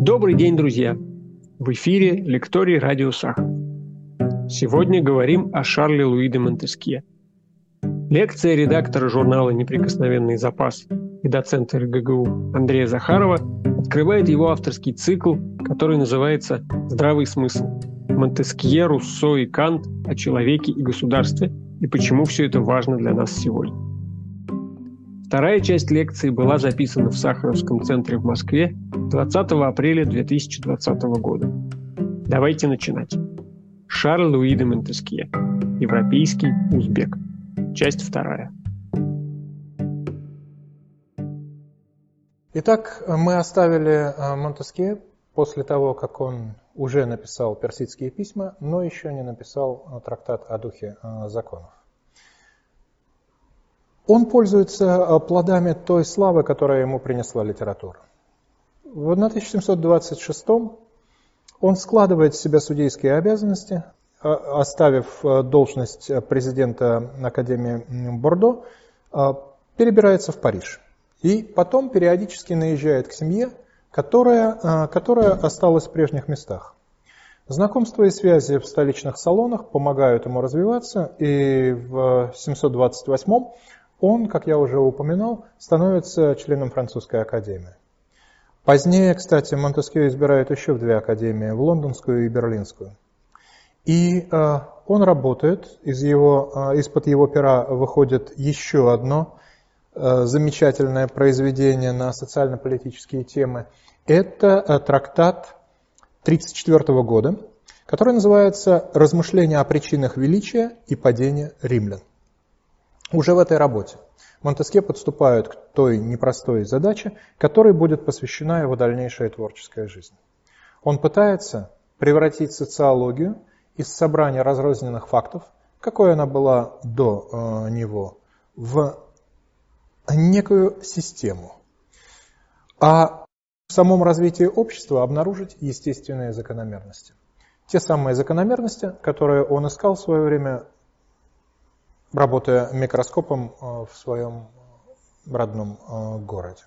Добрый день, друзья! В эфире лекторий Радио Сахар. Сегодня говорим о Шарле Луи де Монтескье. Лекция редактора журнала «Неприкосновенный запас» и доцента РГГУ Андрея Захарова открывает его авторский цикл, который называется «Здравый смысл. Монтескье, Руссо и Кант о человеке и государстве и почему все это важно для нас сегодня». Вторая часть лекции была записана в Сахаровском центре в Москве 20 апреля 2020 года. Давайте начинать. Шарль Луи де Монтескье. Европейский узбек. Часть вторая. Итак, мы оставили э, Монтескье после того, как он уже написал персидские письма, но еще не написал э, трактат о духе э, законов. Он пользуется плодами той славы, которая ему принесла литература. В 1726 он складывает в себя судейские обязанности, оставив должность президента Академии Бордо, перебирается в Париж. И потом периодически наезжает к семье, которая, которая осталась в прежних местах. Знакомства и связи в столичных салонах помогают ему развиваться, и в 728 он, как я уже упоминал, становится членом французской академии. Позднее, кстати, Монтескье избирает еще в две академии, в лондонскую и берлинскую. И э, он работает, из его, э, из-под его пера выходит еще одно э, замечательное произведение на социально-политические темы. Это э, трактат 1934 года, который называется «Размышления о причинах величия и падения римлян». Уже в этой работе Монтеске подступают к той непростой задаче, которой будет посвящена его дальнейшая творческая жизнь. Он пытается превратить социологию из собрания разрозненных фактов, какой она была до э, него, в некую систему. А в самом развитии общества обнаружить естественные закономерности. Те самые закономерности, которые он искал в свое время работая микроскопом э, в своем родном э, городе.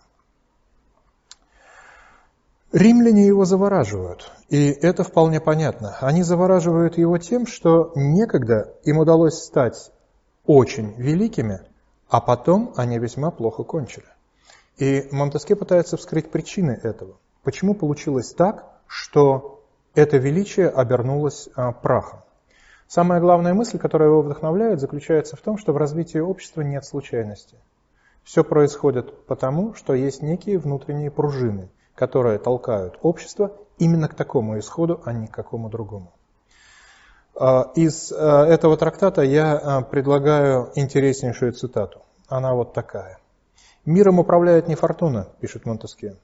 Римляне его завораживают, и это вполне понятно. Они завораживают его тем, что некогда им удалось стать очень великими, а потом они весьма плохо кончили. И Монтеске пытается вскрыть причины этого. Почему получилось так, что это величие обернулось э, прахом? Самая главная мысль, которая его вдохновляет, заключается в том, что в развитии общества нет случайности. Все происходит потому, что есть некие внутренние пружины, которые толкают общество именно к такому исходу, а не к какому другому. А, из а, этого трактата я а, предлагаю интереснейшую цитату. Она вот такая. «Миром управляет не фортуна», пишет Монтеске.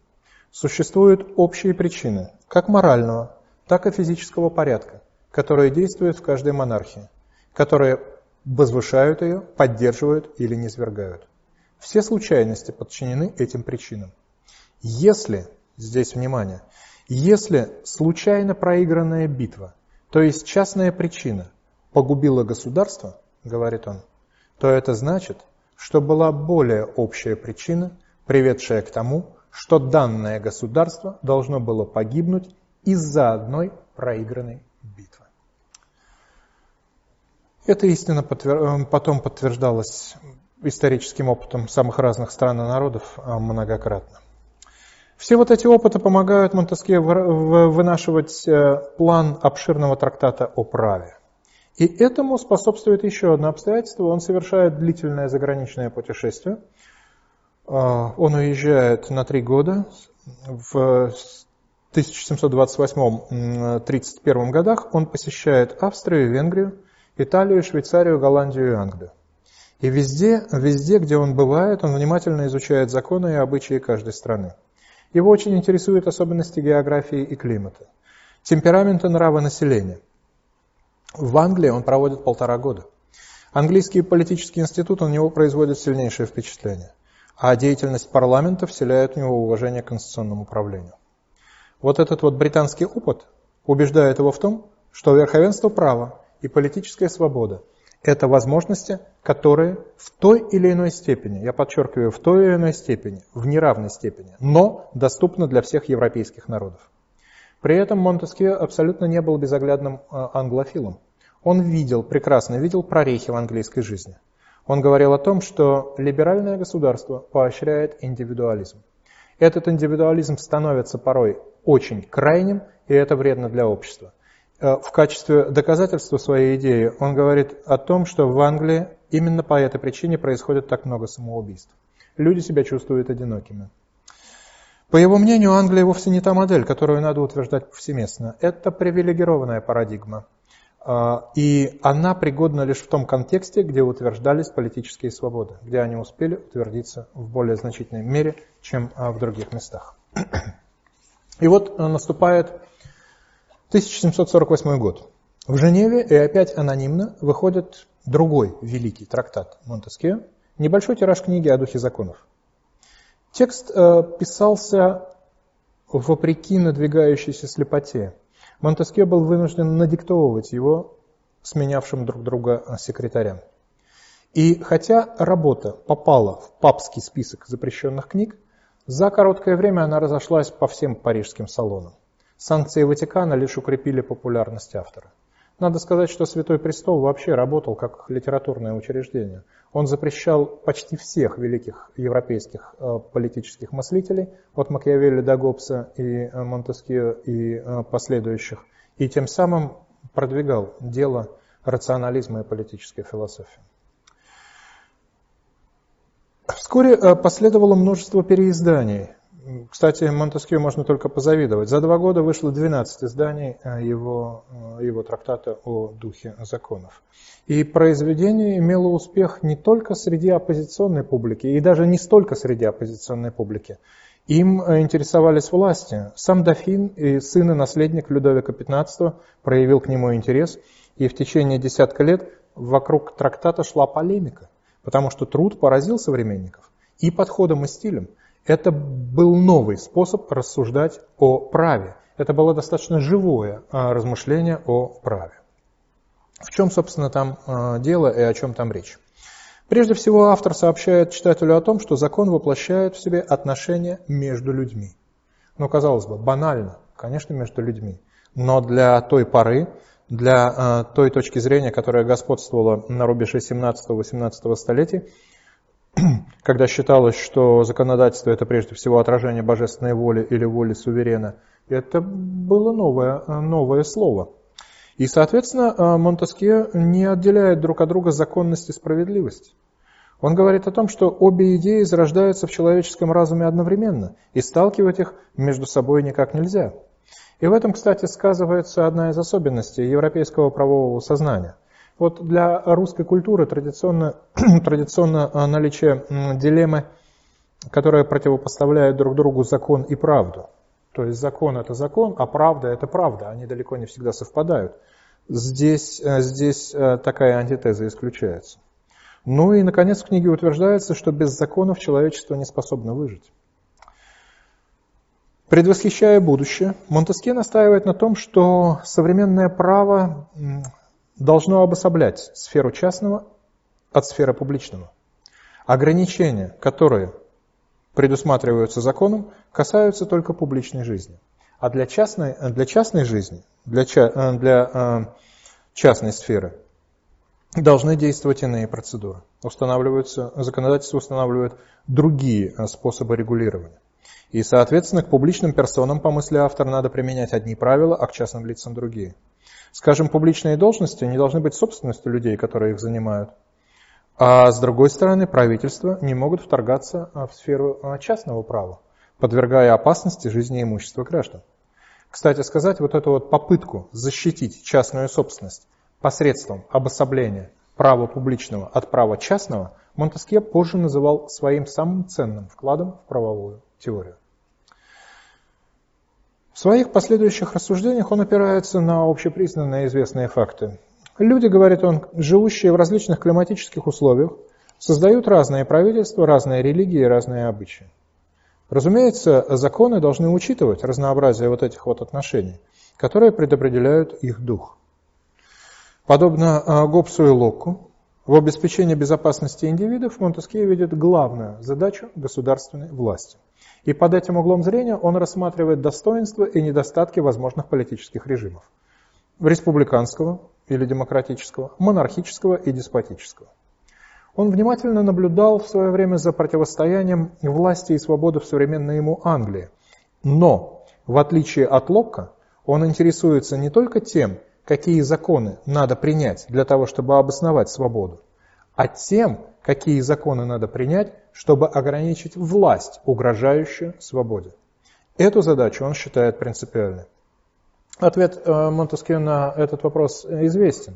«Существуют общие причины, как морального, так и физического порядка, которые действуют в каждой монархии, которые возвышают ее, поддерживают или низвергают. Все случайности подчинены этим причинам. Если, здесь внимание, если случайно проигранная битва, то есть частная причина, погубила государство, говорит он, то это значит, что была более общая причина, приведшая к тому, что данное государство должно было погибнуть из-за одной проигранной эта истина э, потом подтверждалась историческим опытом самых разных стран и народов а, многократно. Все вот эти опыты помогают Монтеске вынашивать э, план обширного трактата о праве. И этому способствует еще одно обстоятельство. Он совершает длительное заграничное путешествие. А, он уезжает на три года. В 1728-31 годах он посещает Австрию, Венгрию, Италию, Швейцарию, Голландию и Англию. И везде, везде, где он бывает, он внимательно изучает законы и обычаи каждой страны. Его очень интересуют особенности географии и климата, темперамент и нравы населения. В Англии он проводит полтора года. Английский политический институт на него производит сильнейшее впечатление, а деятельность парламента вселяет в него уважение к конституционному управлению. Вот этот вот британский опыт убеждает его в том, что верховенство права и политическая свобода – это возможности, которые в той или иной степени, я подчеркиваю, в той или иной степени, в неравной степени, но доступны для всех европейских народов. При этом Монтескье абсолютно не был безоглядным а, англофилом. Он видел, прекрасно видел прорехи в английской жизни. Он говорил о том, что либеральное государство поощряет индивидуализм. Этот индивидуализм становится порой очень крайним, и это вредно для общества. Э, в качестве доказательства своей идеи он говорит о том, что в Англии именно по этой причине происходит так много самоубийств. Люди себя чувствуют одинокими. По его мнению, Англия вовсе не та модель, которую надо утверждать повсеместно. Это привилегированная парадигма. А, и она пригодна лишь в том контексте, где утверждались политические свободы, где они успели утвердиться в более значительной мере, чем а, в других местах. И вот а, наступает 1748 год. В Женеве и опять анонимно выходит другой великий трактат Монтескье, небольшой тираж книги о духе законов. Текст э, писался вопреки надвигающейся слепоте. Монтескье был вынужден надиктовывать его сменявшим друг друга э, секретарям. И хотя работа попала в папский список запрещенных книг, за короткое время она разошлась по всем парижским салонам. Санкции Ватикана лишь укрепили популярность автора. Надо сказать, что Святой Престол вообще работал как литературное учреждение. Он запрещал почти всех великих европейских э, политических мыслителей, от Макиавелли до Гоббса и э, Монтескио и э, последующих, и тем самым продвигал дело рационализма и политической философии. Вскоре последовало множество переизданий кстати, Монтескью можно только позавидовать. За два года вышло 12 изданий э, его, э, его трактата о духе законов. И произведение имело успех не только среди оппозиционной публики, и даже не столько среди оппозиционной публики. Им э, интересовались власти. Сам дофин и сын и наследник Людовика XV проявил к нему интерес, и в течение десятка лет вокруг трактата шла полемика, потому что труд поразил современников и подходом, и стилем. Это был новый способ рассуждать о праве. Это было достаточно живое а, размышление о праве. В чем, собственно, там а, дело и о чем там речь? Прежде всего, автор сообщает читателю о том, что закон воплощает в себе отношения между людьми. Ну, казалось бы, банально, конечно, между людьми. Но для той поры, для э, той точки зрения, которая господствовала на рубеже 17-18 столетий, когда считалось, что законодательство это прежде всего отражение божественной воли или воли суверена, это было новое, новое слово. И, соответственно, Монтескье не отделяет друг от друга законность и справедливость. Он говорит о том, что обе идеи зарождаются в человеческом разуме одновременно, и сталкивать их между собой никак нельзя. И в этом, кстати, сказывается одна из особенностей европейского правового сознания – вот для русской культуры традиционно, традиционно а, наличие дилеммы, которая противопоставляет друг другу закон и правду. То есть закон это закон, а правда это правда. Они далеко не всегда совпадают. Здесь, э, здесь э, такая антитеза исключается. Ну и, наконец, в книге утверждается, что без законов человечество не способно выжить. Предвосхищая будущее, Монтеске настаивает на том, что современное право должно обособлять сферу частного от сферы публичного. Ограничения, которые предусматриваются законом, касаются только публичной жизни. А для частной, для частной жизни, для, для э, частной сферы должны действовать иные процедуры. Устанавливаются, законодательство устанавливает другие э, способы регулирования. И, соответственно, к публичным персонам, по мысли автора, надо применять одни правила, а к частным лицам другие. Скажем, публичные должности не должны быть собственностью людей, которые их занимают. А с другой стороны, правительства не могут вторгаться а, в сферу а, частного права, подвергая опасности жизни и имущества граждан. Кстати сказать, вот эту вот попытку защитить частную собственность посредством обособления права публичного от права частного Монтескье позже называл своим самым ценным вкладом в правовую теорию. В своих последующих рассуждениях он опирается на общепризнанные известные факты. Люди, говорит он, живущие в различных климатических условиях, создают разные правительства, разные религии разные обычаи. Разумеется, законы должны учитывать разнообразие вот этих вот отношений, которые предопределяют их дух. Подобно а, Гоббсу и Локку, в обеспечении безопасности индивидов Монтескье видит главную задачу государственной власти – И под этим углом зрения он рассматривает достоинства и недостатки возможных политических режимов. Республиканского или демократического, монархического и деспотического. Он внимательно наблюдал в свое время за противостоянием власти и свободы в современной ему Англии. Но, в отличие от Локка, он интересуется не только тем, какие законы надо принять для того, чтобы обосновать свободу, а тем, какие законы надо принять, чтобы ограничить власть, угрожающую свободе. Эту задачу он считает принципиальной. Ответ э, Монтескью на этот вопрос известен.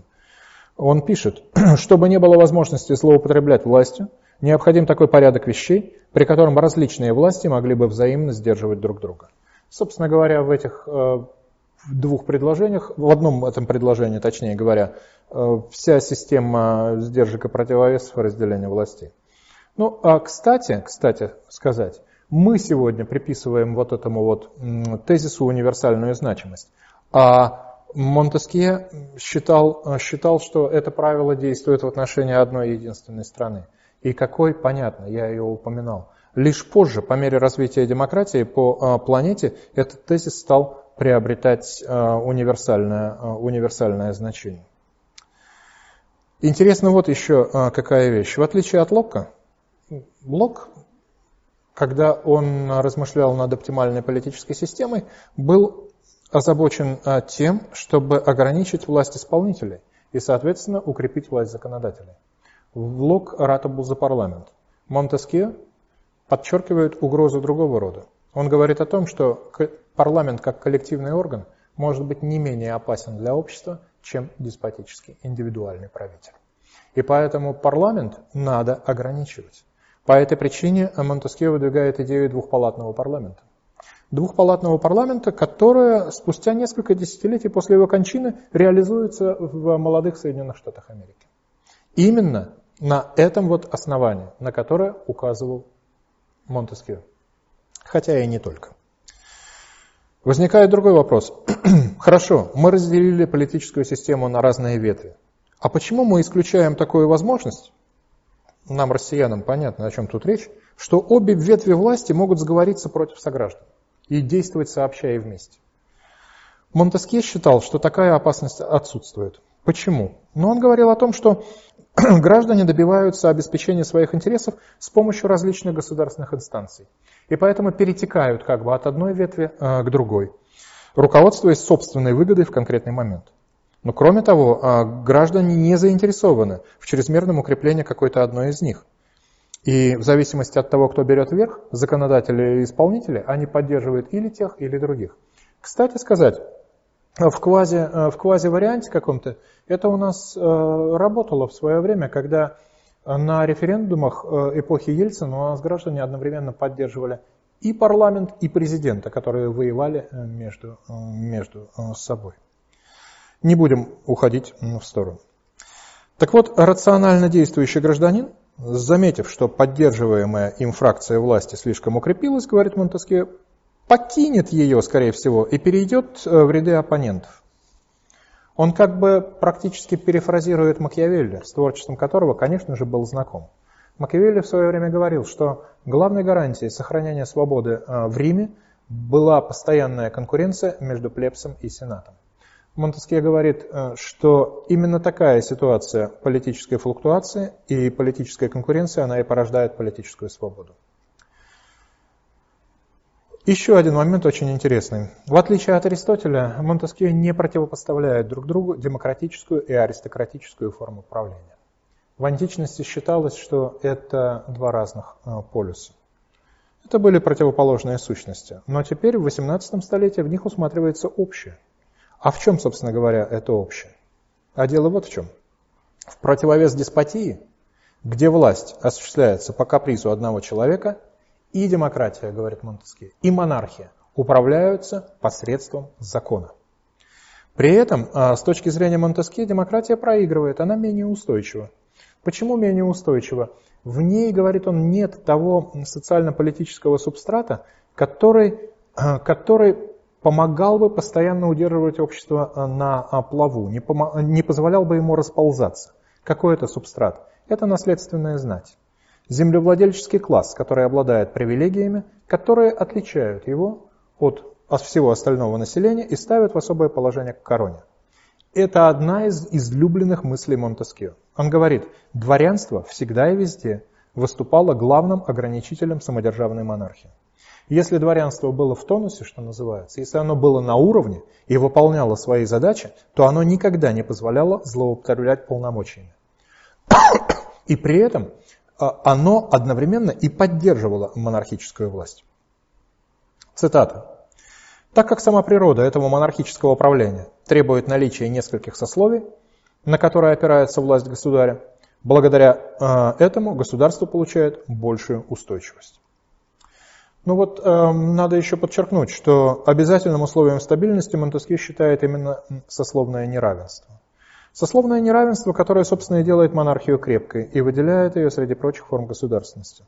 Он пишет, чтобы не было возможности злоупотреблять властью, необходим такой порядок вещей, при котором различные власти могли бы взаимно сдерживать друг друга. Собственно говоря, в этих э, двух предложениях, в одном этом предложении, точнее говоря, вся система сдержек и противовесов разделения властей. Ну, а кстати, кстати сказать, мы сегодня приписываем вот этому вот тезису универсальную значимость. А Монтескье считал, считал, что это правило действует в отношении одной единственной страны. И какой, понятно, я ее упоминал. Лишь позже, по мере развития демократии по а, планете, этот тезис стал приобретать а, универсальное, а, универсальное значение. Интересно вот еще какая вещь. В отличие от Локка, Лок, когда он размышлял над оптимальной политической системой, был озабочен а, тем, чтобы ограничить власть исполнителей и, соответственно, укрепить власть законодателей. Влог ратовал за парламент. Монтескье подчеркивает угрозу другого рода. Он говорит о том, что парламент как коллективный орган может быть не менее опасен для общества, чем деспотический индивидуальный правитель. И поэтому парламент надо ограничивать. По этой причине Монтескье выдвигает идею двухпалатного парламента двухпалатного парламента, которая спустя несколько десятилетий после его кончины реализуется в молодых Соединенных Штатах Америки. Именно на этом вот основании, на которое указывал Монтескью. Хотя и не только. Возникает другой вопрос. Хорошо, мы разделили политическую систему на разные ветви. А почему мы исключаем такую возможность? Нам, россиянам, понятно, о чем тут речь, что обе ветви власти могут сговориться против сограждан и действовать сообща и вместе. Монтескье считал, что такая опасность отсутствует. Почему? Но он говорил о том, что граждане добиваются обеспечения своих интересов с помощью различных государственных инстанций. И поэтому перетекают как бы от одной ветви э, к другой, руководствуясь собственной выгодой в конкретный момент. Но кроме того, э, граждане не заинтересованы в чрезмерном укреплении какой-то одной из них. И в зависимости от того, кто берет верх, законодатели или исполнители, они поддерживают или тех, или других. Кстати сказать, в квази, в квази-варианте каком-то это у нас работало в свое время, когда на референдумах эпохи Ельцина у нас граждане одновременно поддерживали и парламент, и президента, которые воевали э, между, между собой. Не будем уходить в сторону. Так вот, рационально действующий гражданин заметив, что поддерживаемая им фракция власти слишком укрепилась, говорит Монтескье, покинет ее, скорее всего, и перейдет э, в ряды оппонентов. Он как бы практически перефразирует Макиавелли, с творчеством которого, конечно же, был знаком. Макиавелли в свое время говорил, что главной гарантией сохранения свободы э, в Риме была постоянная конкуренция между плебсом и сенатом. Монтескье говорит, э, что именно такая ситуация политической флуктуации и политической конкуренции, она и порождает политическую свободу. Еще один момент очень интересный. В отличие от Аристотеля, Монтескье не противопоставляет друг другу демократическую и аристократическую форму правления. В античности считалось, что это два разных э, полюса. Это были противоположные сущности, но теперь в XVIII столетии в них усматривается общее – а в чем, собственно говоря, это общее? А дело вот в чем. В противовес деспотии, где власть осуществляется по капризу одного человека, и демократия, говорит Монтескье, и монархия управляются посредством закона. При этом, а, с точки зрения Монтескье, демократия проигрывает, она менее устойчива. Почему менее устойчива? В ней, говорит он, нет того социально-политического субстрата, который, а, который помогал бы постоянно удерживать общество э, на э, плаву, не, не позволял бы ему расползаться. Какой это субстрат? Это наследственная знать. землевладельческий класс, который обладает привилегиями, которые отличают его от всего остального населения и ставят в особое положение к короне. Это одна из излюбленных мыслей Монтескио. Он говорит, дворянство всегда и везде выступало главным ограничителем самодержавной монархии. Если дворянство было в тонусе, что называется, если оно было на уровне и выполняло свои задачи, то оно никогда не позволяло злоупотреблять полномочиями. И при этом а, оно одновременно и поддерживало монархическую власть. Цитата. Так как сама природа этого монархического управления требует наличия нескольких сословий, на которые опирается власть государя, благодаря э, этому государство получает большую устойчивость. Ну вот э, надо еще подчеркнуть, что обязательным условием стабильности Монтескье считает именно сословное неравенство. Сословное неравенство, которое, собственно, и делает монархию крепкой и выделяет ее среди прочих форм государственности.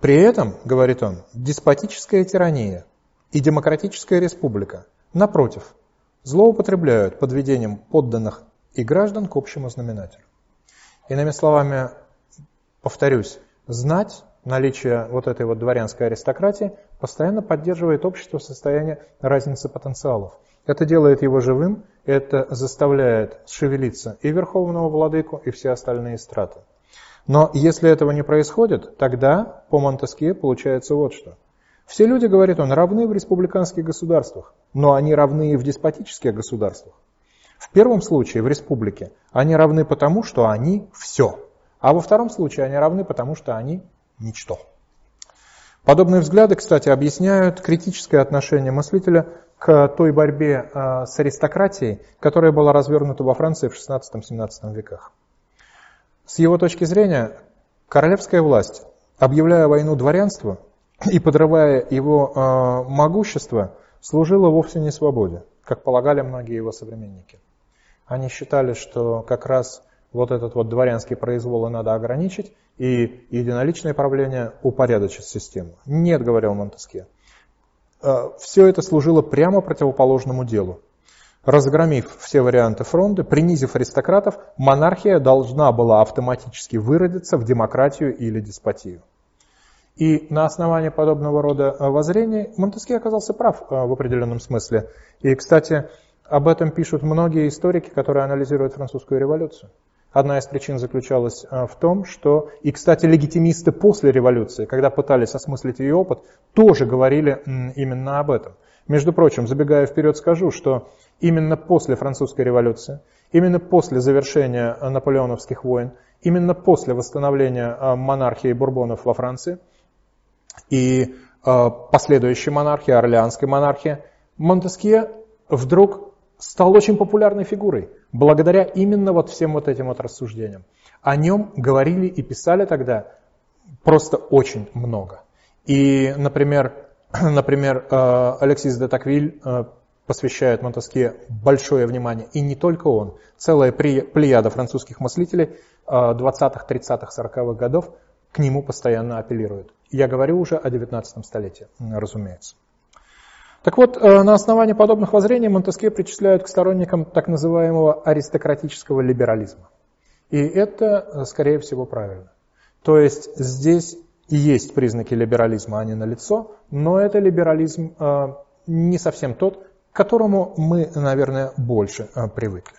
При этом, говорит он, деспотическая тирания и демократическая республика, напротив, злоупотребляют подведением подданных и граждан к общему знаменателю. Иными словами, повторюсь, знать наличие вот этой вот дворянской аристократии постоянно поддерживает общество в состоянии разницы потенциалов. Это делает его живым, это заставляет шевелиться и верховного владыку, и все остальные страты. Но если этого не происходит, тогда по Монтескье получается вот что – все люди, говорит он, равны в республиканских государствах, но они равны и в деспотических государствах. В первом случае, в республике, они равны потому, что они все. А во втором случае они равны потому, что они ничто. Подобные взгляды, кстати, объясняют критическое отношение мыслителя к той борьбе а, с аристократией, которая была развернута во Франции в XVI-XVII веках. С его точки зрения, королевская власть, объявляя войну дворянству, и подрывая его э, могущество, служила вовсе не свободе, как полагали многие его современники. Они считали, что как раз вот этот вот дворянский произвол надо ограничить, и единоличное правление упорядочит систему. Нет, говорил Монтеске. Э, Все это служило прямо противоположному делу. Разгромив все варианты фронта, принизив аристократов, монархия должна была автоматически выродиться в демократию или деспотию. И на основании подобного рода э, воззрений Монтеске оказался прав э, в определенном смысле. И, кстати, об этом пишут многие историки, которые анализируют французскую революцию. Одна из причин заключалась э, в том, что, и, кстати, легитимисты после революции, когда пытались осмыслить ее опыт, тоже говорили именно об этом. Между прочим, забегая вперед, скажу, что именно после французской революции, именно после завершения наполеоновских войн, именно после восстановления монархии бурбонов во Франции – и э, последующей монархии, орлеанской монархии, Монтескье вдруг стал очень популярной фигурой, благодаря именно вот всем вот этим вот рассуждениям. О нем говорили и писали тогда просто очень много. И, например, например э, Алексис де Таквиль э, посвящает Монтескье большое внимание, и не только он, целая плеяда французских мыслителей 20-х, 30-х, 40-х годов к нему постоянно апеллируют. Я говорю уже о 19 столетии, разумеется. Так вот, э, на основании подобных воззрений Монтеске причисляют к сторонникам так называемого аристократического либерализма. И это, э, скорее всего, правильно. То есть здесь и есть признаки либерализма, они налицо, но это либерализм э, не совсем тот, к которому мы, наверное, больше привыкли.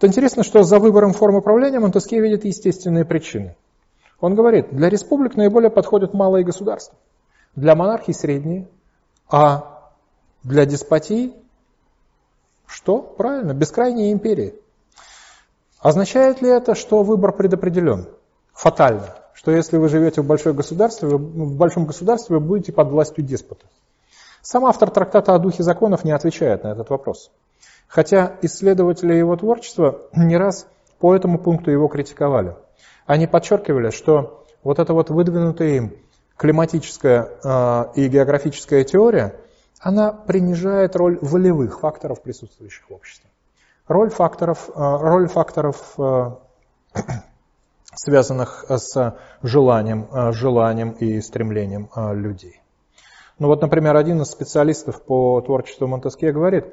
Вот интересно, что за выбором формы правления Монтеске видит естественные причины. Он говорит, для республик наиболее подходят малые государства, для монархий средние, а для деспотии что? Правильно, бескрайние империи. Означает ли это, что выбор предопределен? Фатально. Что если вы живете в, большой государстве, вы, в большом государстве, вы будете под властью деспота. Сам автор трактата о духе законов не отвечает на этот вопрос. Хотя исследователи его творчества не раз по этому пункту его критиковали. Они подчеркивали, что вот эта вот выдвинутая им климатическая э, и географическая теория, она принижает роль волевых факторов, присутствующих в обществе. Роль факторов, э, роль факторов э, связанных с желанием, желанием и стремлением людей. Ну вот, например, один из специалистов по творчеству Монтеске говорит,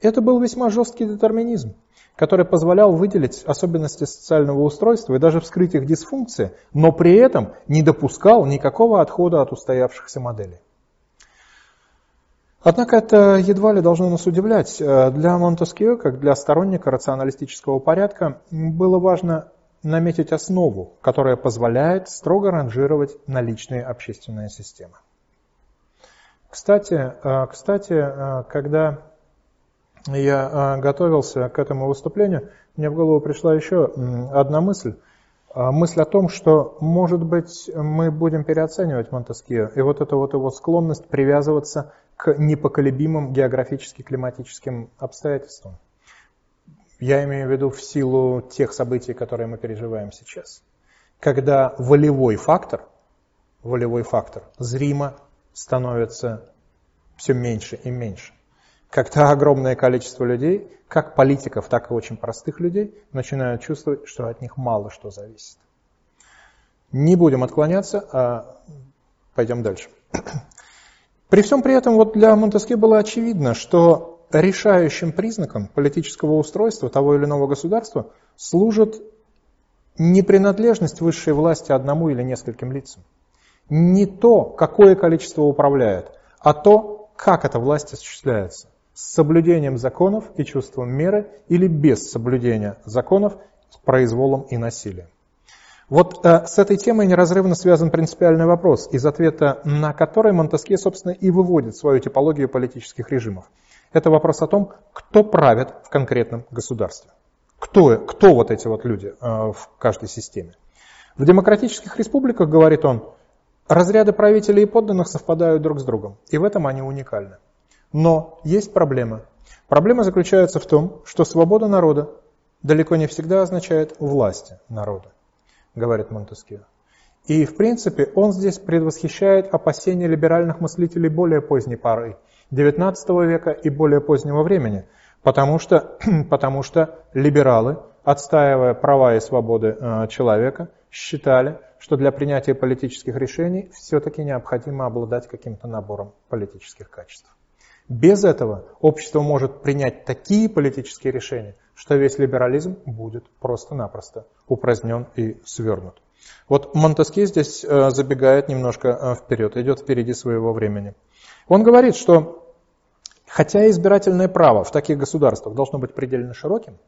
Это был весьма жесткий детерминизм, который позволял выделить особенности социального устройства и даже вскрыть их дисфункции, но при этом не допускал никакого отхода от устоявшихся моделей. Однако это едва ли должно нас удивлять. Для Монтескио, как для сторонника рационалистического порядка, было важно наметить основу, которая позволяет строго ранжировать наличные общественные системы. Кстати, э, кстати, э, когда я э, готовился к этому выступлению, мне в голову пришла еще одна мысль. Мысль о том, что, может быть, мы будем переоценивать Монтескио, и вот эта вот его склонность привязываться к непоколебимым географически-климатическим обстоятельствам. Я имею в виду в силу тех событий, которые мы переживаем сейчас. Когда волевой фактор, волевой фактор зримо становится все меньше и меньше. Когда огромное количество людей, как политиков, так и очень простых людей, начинают чувствовать, что от них мало что зависит. Не будем отклоняться, а пойдем дальше. При всем при этом вот для Монтеске было очевидно, что решающим признаком политического устройства того или иного государства служит не принадлежность высшей власти одному или нескольким лицам, не то, какое количество управляет, а то, как эта власть осуществляется. С соблюдением законов и чувством меры или без соблюдения законов с произволом и насилием. Вот э, с этой темой неразрывно связан принципиальный вопрос, из ответа на который Монтеске, собственно, и выводит свою типологию политических режимов. Это вопрос о том, кто правит в конкретном государстве. Кто, кто вот эти вот люди э, в каждой системе. В демократических республиках, говорит он, разряды правителей и подданных совпадают друг с другом, и в этом они уникальны. Но есть проблема. Проблема заключается в том, что свобода народа далеко не всегда означает власти народа говорит Монтескио. И, в принципе, он здесь предвосхищает опасения либеральных мыслителей более поздней поры, XIX века и более позднего времени, потому что, потому что либералы, отстаивая права и свободы э, человека, считали, что для принятия политических решений все-таки необходимо обладать каким-то набором политических качеств. Без этого общество может принять такие политические решения, что весь либерализм будет просто-напросто упразднен и свернут. Вот Монтеске здесь э, забегает немножко э, вперед, идет впереди своего времени. Он говорит, что хотя избирательное право в таких государствах должно быть предельно широким,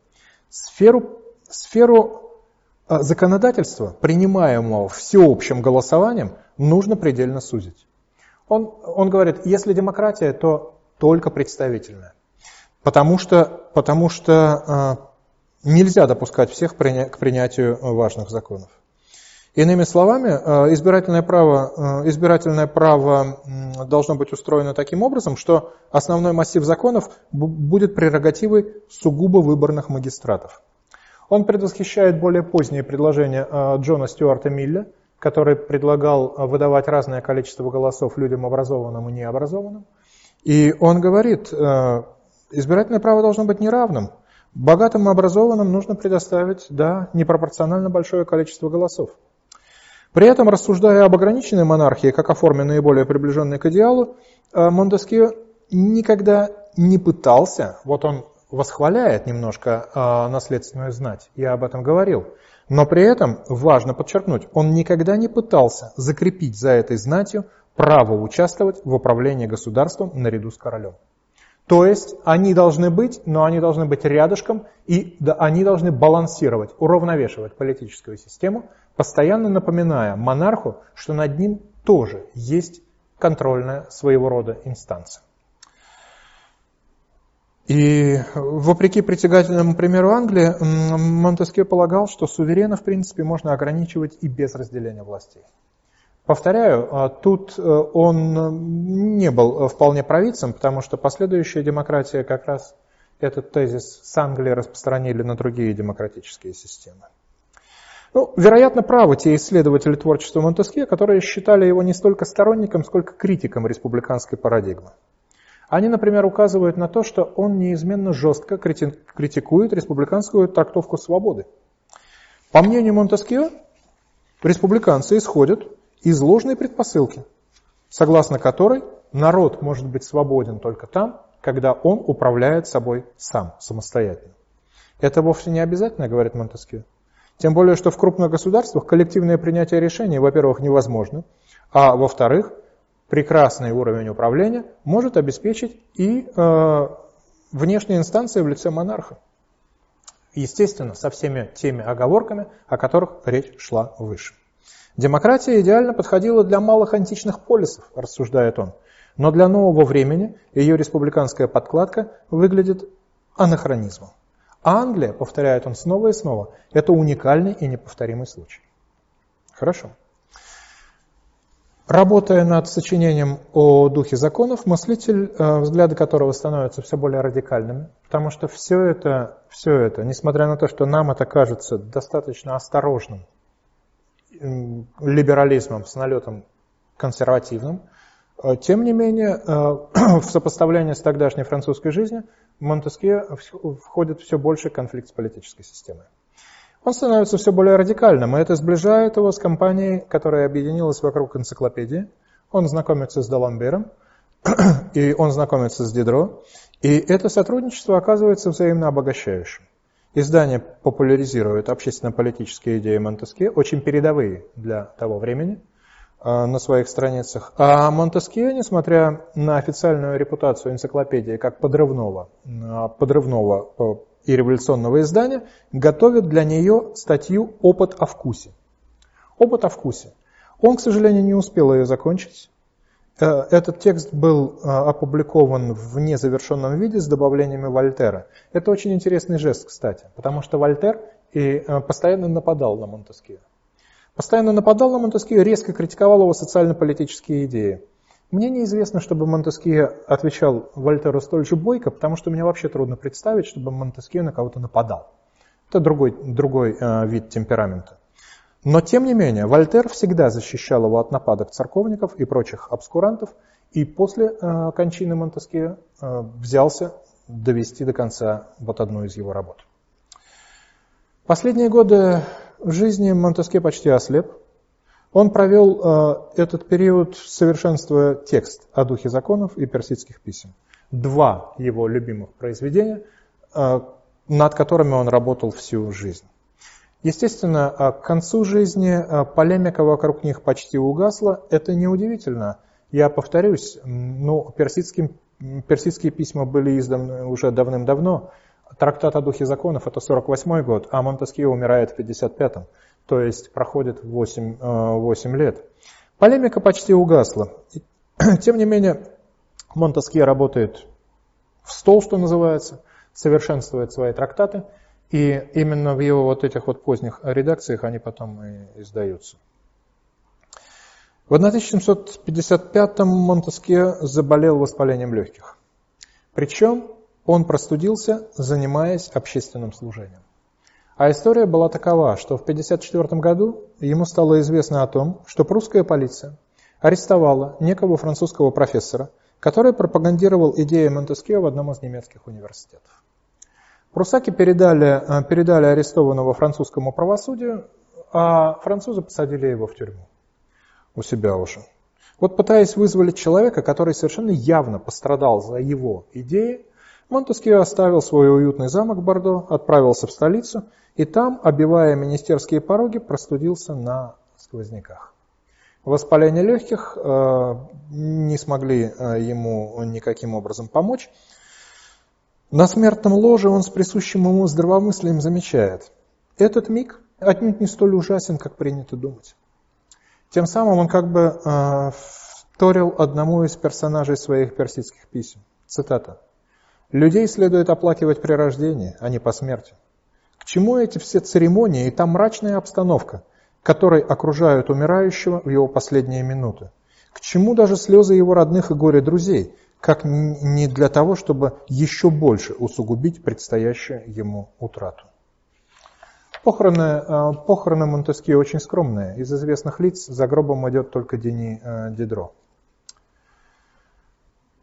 сферу, сферу э, законодательства, принимаемого всеобщим голосованием, нужно предельно сузить. Он, он говорит, если демократия, то только представительная. Потому что, потому что э, нельзя допускать всех к принятию важных законов. Иными словами, э, избирательное право, э, избирательное право должно быть устроено таким образом, что основной массив законов будет прерогативой сугубо выборных магистратов. Он предвосхищает более поздние предложения Джона Стюарта Милля, который предлагал выдавать разное количество голосов людям образованным и необразованным. И он говорит, Избирательное право должно быть неравным. Богатым и образованным нужно предоставить, да, непропорционально большое количество голосов. При этом, рассуждая об ограниченной монархии, как о форме наиболее приближенной к идеалу, э, Монтескио никогда не пытался, вот он восхваляет немножко э, наследственную знать, я об этом говорил, но при этом, важно подчеркнуть, он никогда не пытался закрепить за этой знатью право участвовать в управлении государством наряду с королем. То есть они должны быть, но они должны быть рядышком, и они должны балансировать, уравновешивать политическую систему, постоянно напоминая монарху, что над ним тоже есть контрольная своего рода инстанция. И вопреки притягательному примеру Англии, Монтескье полагал, что суверена в принципе можно ограничивать и без разделения властей. Повторяю, а тут э, он не был вполне провидцем, потому что последующая демократия как раз этот тезис с Англии распространили на другие демократические системы. Ну, вероятно, правы те исследователи творчества Монтеске, которые считали его не столько сторонником, сколько критиком республиканской парадигмы. Они, например, указывают на то, что он неизменно жестко критикует республиканскую трактовку свободы. По мнению Монтескио, республиканцы исходят из ложной предпосылки, согласно которой народ может быть свободен только там, когда он управляет собой сам, самостоятельно. Это вовсе не обязательно, говорит Монтескью. Тем более, что в крупных государствах коллективное принятие решений, во-первых, невозможно, а во-вторых, прекрасный уровень управления может обеспечить и э, внешние инстанции в лице монарха. Естественно, со всеми теми оговорками, о которых речь шла выше. Демократия идеально подходила для малых античных полисов, рассуждает он, но для нового времени ее республиканская подкладка выглядит анахронизмом. А Англия, повторяет он снова и снова, это уникальный и неповторимый случай. Хорошо. Работая над сочинением о духе законов, мыслитель, э, взгляды которого становятся все более радикальными, потому что все это, все это, несмотря на то, что нам это кажется достаточно осторожным либерализмом с налетом консервативным, э, тем не менее, э, в сопоставлении с тогдашней французской жизнью Монтескье входит все больше конфликт с политической системой. Он становится все более радикальным, и это сближает его с компанией, которая объединилась вокруг энциклопедии. Он знакомится с Даламбером, и он знакомится с Дидро, и это сотрудничество оказывается взаимно обогащающим. Издание популяризирует общественно-политические идеи Монтескье, очень передовые для того времени, э, на своих страницах. А Монтескье, несмотря на официальную репутацию энциклопедии как подрывного, э, подрывного э, и революционного издания, готовит для нее статью «Опыт о вкусе». «Опыт о вкусе». Он, к сожалению, не успел ее закончить. Э, этот текст был э, опубликован в незавершенном виде с добавлениями Вольтера. Это очень интересный жест, кстати, потому что Вольтер и э, постоянно нападал на Монтескье. Постоянно нападал на Монтескье, резко критиковал его социально-политические идеи. Мне неизвестно, чтобы Монтескье отвечал Вольтеру столь же бойко, потому что мне вообще трудно представить, чтобы Монтескье на кого-то нападал. Это другой, другой э, вид темперамента. Но тем не менее, Вольтер всегда защищал его от нападок церковников и прочих обскурантов, и после э, кончины Монтескье э, взялся довести до конца вот одну из его работ. Последние годы жизни Монтескье почти ослеп, он провел э, этот период, совершенствуя текст о духе законов и персидских писем. Два его любимых произведения, э, над которыми он работал всю жизнь. Естественно, э, к концу жизни полемика вокруг них почти угасла. Это неудивительно. Я повторюсь, ну, персидские, персидские письма были изданы уже давным-давно. Трактат о духе законов – это 48 год, а Монтескье умирает в 55-м то есть проходит 8, 8 э, лет. Полемика почти угасла. Тем не менее, Монтескье работает в стол, что называется, совершенствует свои трактаты, и именно в его вот этих вот поздних редакциях они потом и издаются. В 1755-м Монтескье заболел воспалением легких. Причем он простудился, занимаясь общественным служением. А история была такова, что в 1954 году ему стало известно о том, что прусская полиция арестовала некого французского профессора, который пропагандировал идеи Монтескье в одном из немецких университетов. Прусаки передали, э, передали арестованного французскому правосудию, а французы посадили его в тюрьму. У себя уже. Вот пытаясь вызволить человека, который совершенно явно пострадал за его идеи, Монтескье оставил свой уютный замок в Бордо, отправился в столицу и там, обивая министерские пороги, простудился на сквозняках. Воспаление легких э, не смогли э, ему никаким образом помочь. На смертном ложе он с присущим ему здравомыслием замечает, этот миг отнюдь не столь ужасен, как принято думать. Тем самым он как бы э, вторил одному из персонажей своих персидских писем. Цитата. «Людей следует оплакивать при рождении, а не по смерти. К чему эти все церемонии и та мрачная обстановка, которой окружают умирающего в его последние минуты? К чему даже слезы его родных и горе друзей, как не для того, чтобы еще больше усугубить предстоящую ему утрату? Похороны, э, похороны Монтескье очень скромные. Из известных лиц за гробом идет только Дени э, Дидро.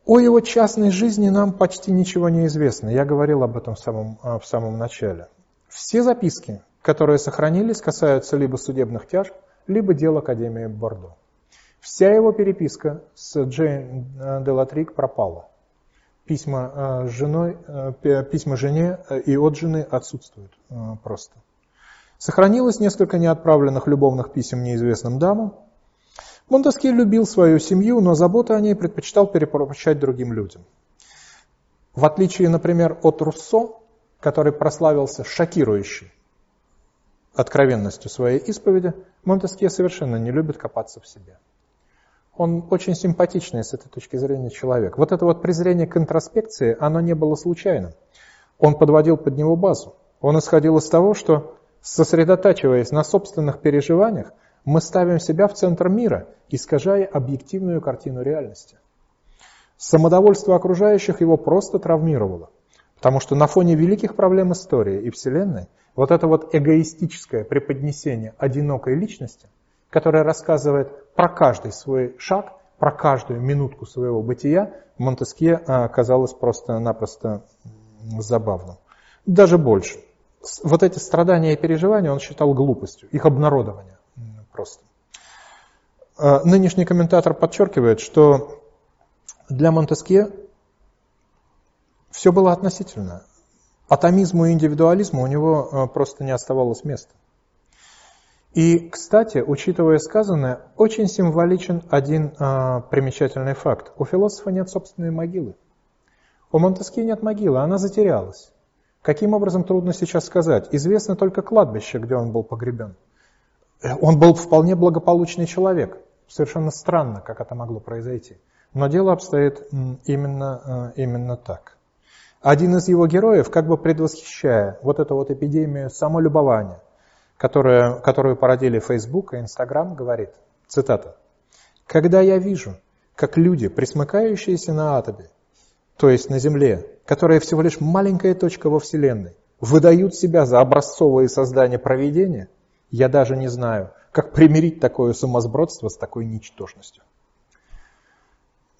О его частной жизни нам почти ничего не известно. Я говорил об этом в самом, э, в самом начале. Все записки, которые сохранились, касаются либо судебных тяжб, либо дел Академии Бордо. Вся его переписка с Джейн де Латрик пропала. Письма, с женой, письма жене и от жены отсутствуют просто. Сохранилось несколько неотправленных любовных писем неизвестным дамам. Монтескье любил свою семью, но заботу о ней предпочитал перепоручать другим людям. В отличие, например, от Руссо, который прославился шокирующей откровенностью своей исповеди, Монтескье совершенно не любит копаться в себе. Он очень симпатичный с этой точки зрения человек. Вот это вот презрение к интроспекции, оно не было случайным. Он подводил под него базу. Он исходил из того, что сосредотачиваясь на собственных переживаниях, мы ставим себя в центр мира, искажая объективную картину реальности. Самодовольство окружающих его просто травмировало. Потому что на фоне великих проблем истории и Вселенной вот это вот эгоистическое преподнесение одинокой личности, которая рассказывает про каждый свой шаг, про каждую минутку своего бытия, Монтескье оказалось просто-напросто забавным. Даже больше. Вот эти страдания и переживания он считал глупостью, их обнародование просто. А, нынешний комментатор подчеркивает, что для Монтескье все было относительно. Атомизму и индивидуализму у него э, просто не оставалось места. И, кстати, учитывая сказанное, очень символичен один э, примечательный факт. У философа нет собственной могилы. У Монтескье нет могилы, она затерялась. Каким образом, трудно сейчас сказать. Известно только кладбище, где он был погребен. Он был вполне благополучный человек. Совершенно странно, как это могло произойти. Но дело обстоит именно, э, именно так. Один из его героев, как бы предвосхищая вот эту вот эпидемию самолюбования, которая, которую породили Facebook и Instagram, говорит, цитата, «Когда я вижу, как люди, присмыкающиеся на атоме, то есть на Земле, которая всего лишь маленькая точка во Вселенной, выдают себя за образцовые создания проведения, я даже не знаю, как примирить такое сумасбродство с такой ничтожностью».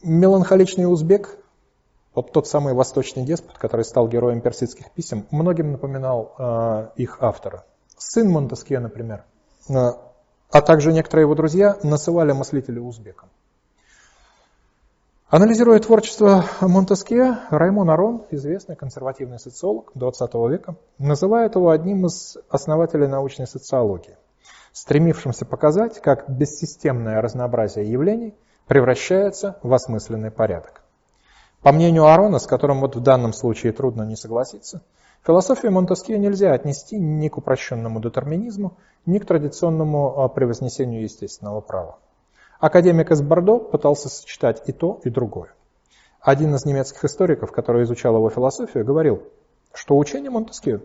Меланхоличный узбек вот тот самый восточный деспот, который стал героем персидских писем, многим напоминал э, их автора. Сын Монтескье, например, э, а также некоторые его друзья насылали мыслителя узбекам. Анализируя творчество Монтескье, Раймон Арон, известный консервативный социолог XX века, называет его одним из основателей научной социологии, стремившимся показать, как бессистемное разнообразие явлений превращается в осмысленный порядок. По мнению Арона, с которым вот в данном случае трудно не согласиться, философию Монтескье нельзя отнести ни к упрощенному детерминизму, ни к традиционному а, превознесению естественного права. Академик из Бордо пытался сочетать и то, и другое. Один из немецких историков, который изучал его философию, говорил, что учение Монтескье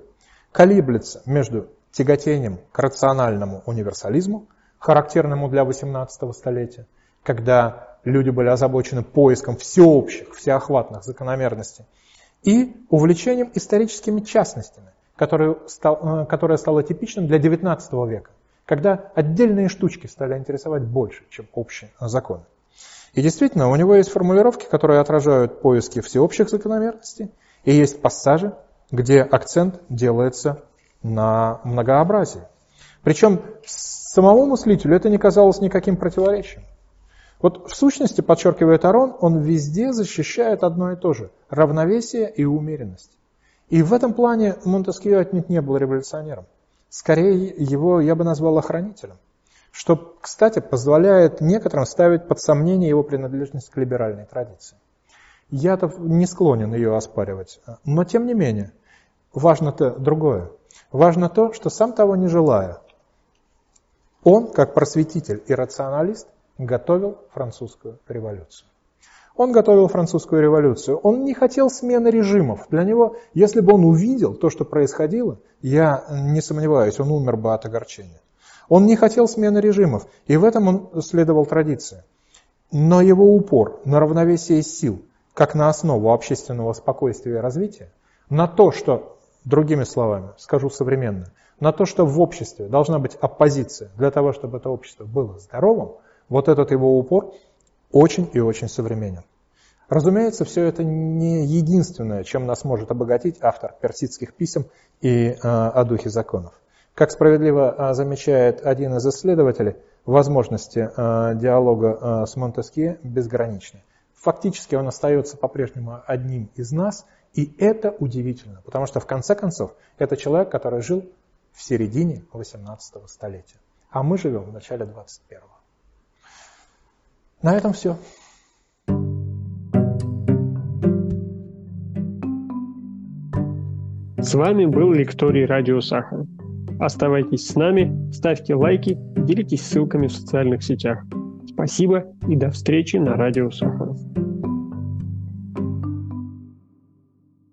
колеблется между тяготением к рациональному универсализму, характерному для XVIII столетия, когда люди были озабочены поиском всеобщих, всеохватных закономерностей, и увлечением историческими частностями, которое, стал, э, которое стало типичным для XIX века, когда отдельные штучки стали интересовать больше, чем общие законы. И действительно, у него есть формулировки, которые отражают поиски всеобщих закономерностей, и есть пассажи, где акцент делается на многообразии. Причем самому мыслителю это не казалось никаким противоречием. Вот в сущности, подчеркивает Арон, он везде защищает одно и то же – равновесие и умеренность. И в этом плане Монтескье отнюдь не был революционером. Скорее, его я бы назвал охранителем. Что, кстати, позволяет некоторым ставить под сомнение его принадлежность к либеральной традиции. Я-то не склонен ее оспаривать. Но, тем не менее, важно-то другое. Важно то, что сам того не желая, он, как просветитель и рационалист, готовил французскую революцию. Он готовил французскую революцию. Он не хотел смены режимов. Для него, если бы он увидел то, что происходило, я не сомневаюсь, он умер бы от огорчения. Он не хотел смены режимов, и в этом он следовал традиции. Но его упор на равновесие сил, как на основу общественного спокойствия и развития, на то, что, другими словами, скажу современно, на то, что в обществе должна быть оппозиция для того, чтобы это общество было здоровым, вот этот его упор очень и очень современен. Разумеется, все это не единственное, чем нас может обогатить автор персидских писем и э, о духе законов. Как справедливо э, замечает один из исследователей, возможности э, диалога э, с Монтескье безграничны. фактически он остается по-прежнему одним из нас, и это удивительно, потому что в конце концов это человек, который жил в середине 18 столетия, а мы живем в начале 21-го. На этом все. С вами был Лекторий Радио Сахара. Оставайтесь с нами, ставьте лайки, делитесь ссылками в социальных сетях. Спасибо и до встречи на Радио Сахаров.